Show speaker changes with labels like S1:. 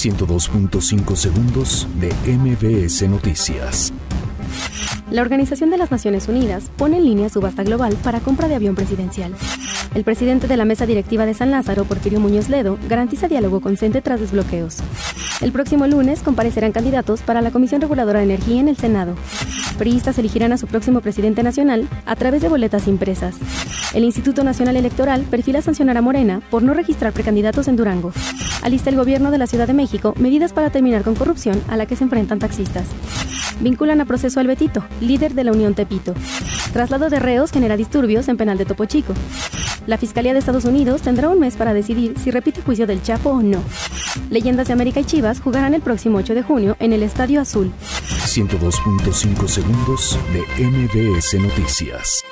S1: 102.5 segundos de MBS Noticias.
S2: La Organización de las Naciones Unidas pone en línea subasta global para compra de avión presidencial. El presidente de la mesa directiva de San Lázaro, Porfirio Muñoz Ledo, garantiza diálogo con tras desbloqueos. El próximo lunes comparecerán candidatos para la Comisión Reguladora de Energía en el Senado. Priistas elegirán a su próximo presidente nacional a través de boletas impresas. El Instituto Nacional Electoral perfila sancionar a Morena por no registrar precandidatos en Durango. Alista el gobierno de la Ciudad de México medidas para terminar con corrupción a la que se enfrentan taxistas. Vinculan a proceso al Betito, líder de la Unión Tepito. Traslado de reos genera disturbios en penal de Topo Chico. La Fiscalía de Estados Unidos tendrá un mes para decidir si repite juicio del Chapo o no. Leyendas de América y Chivas jugarán el próximo 8 de junio en el Estadio Azul.
S1: 102.5 segundos de MBS Noticias.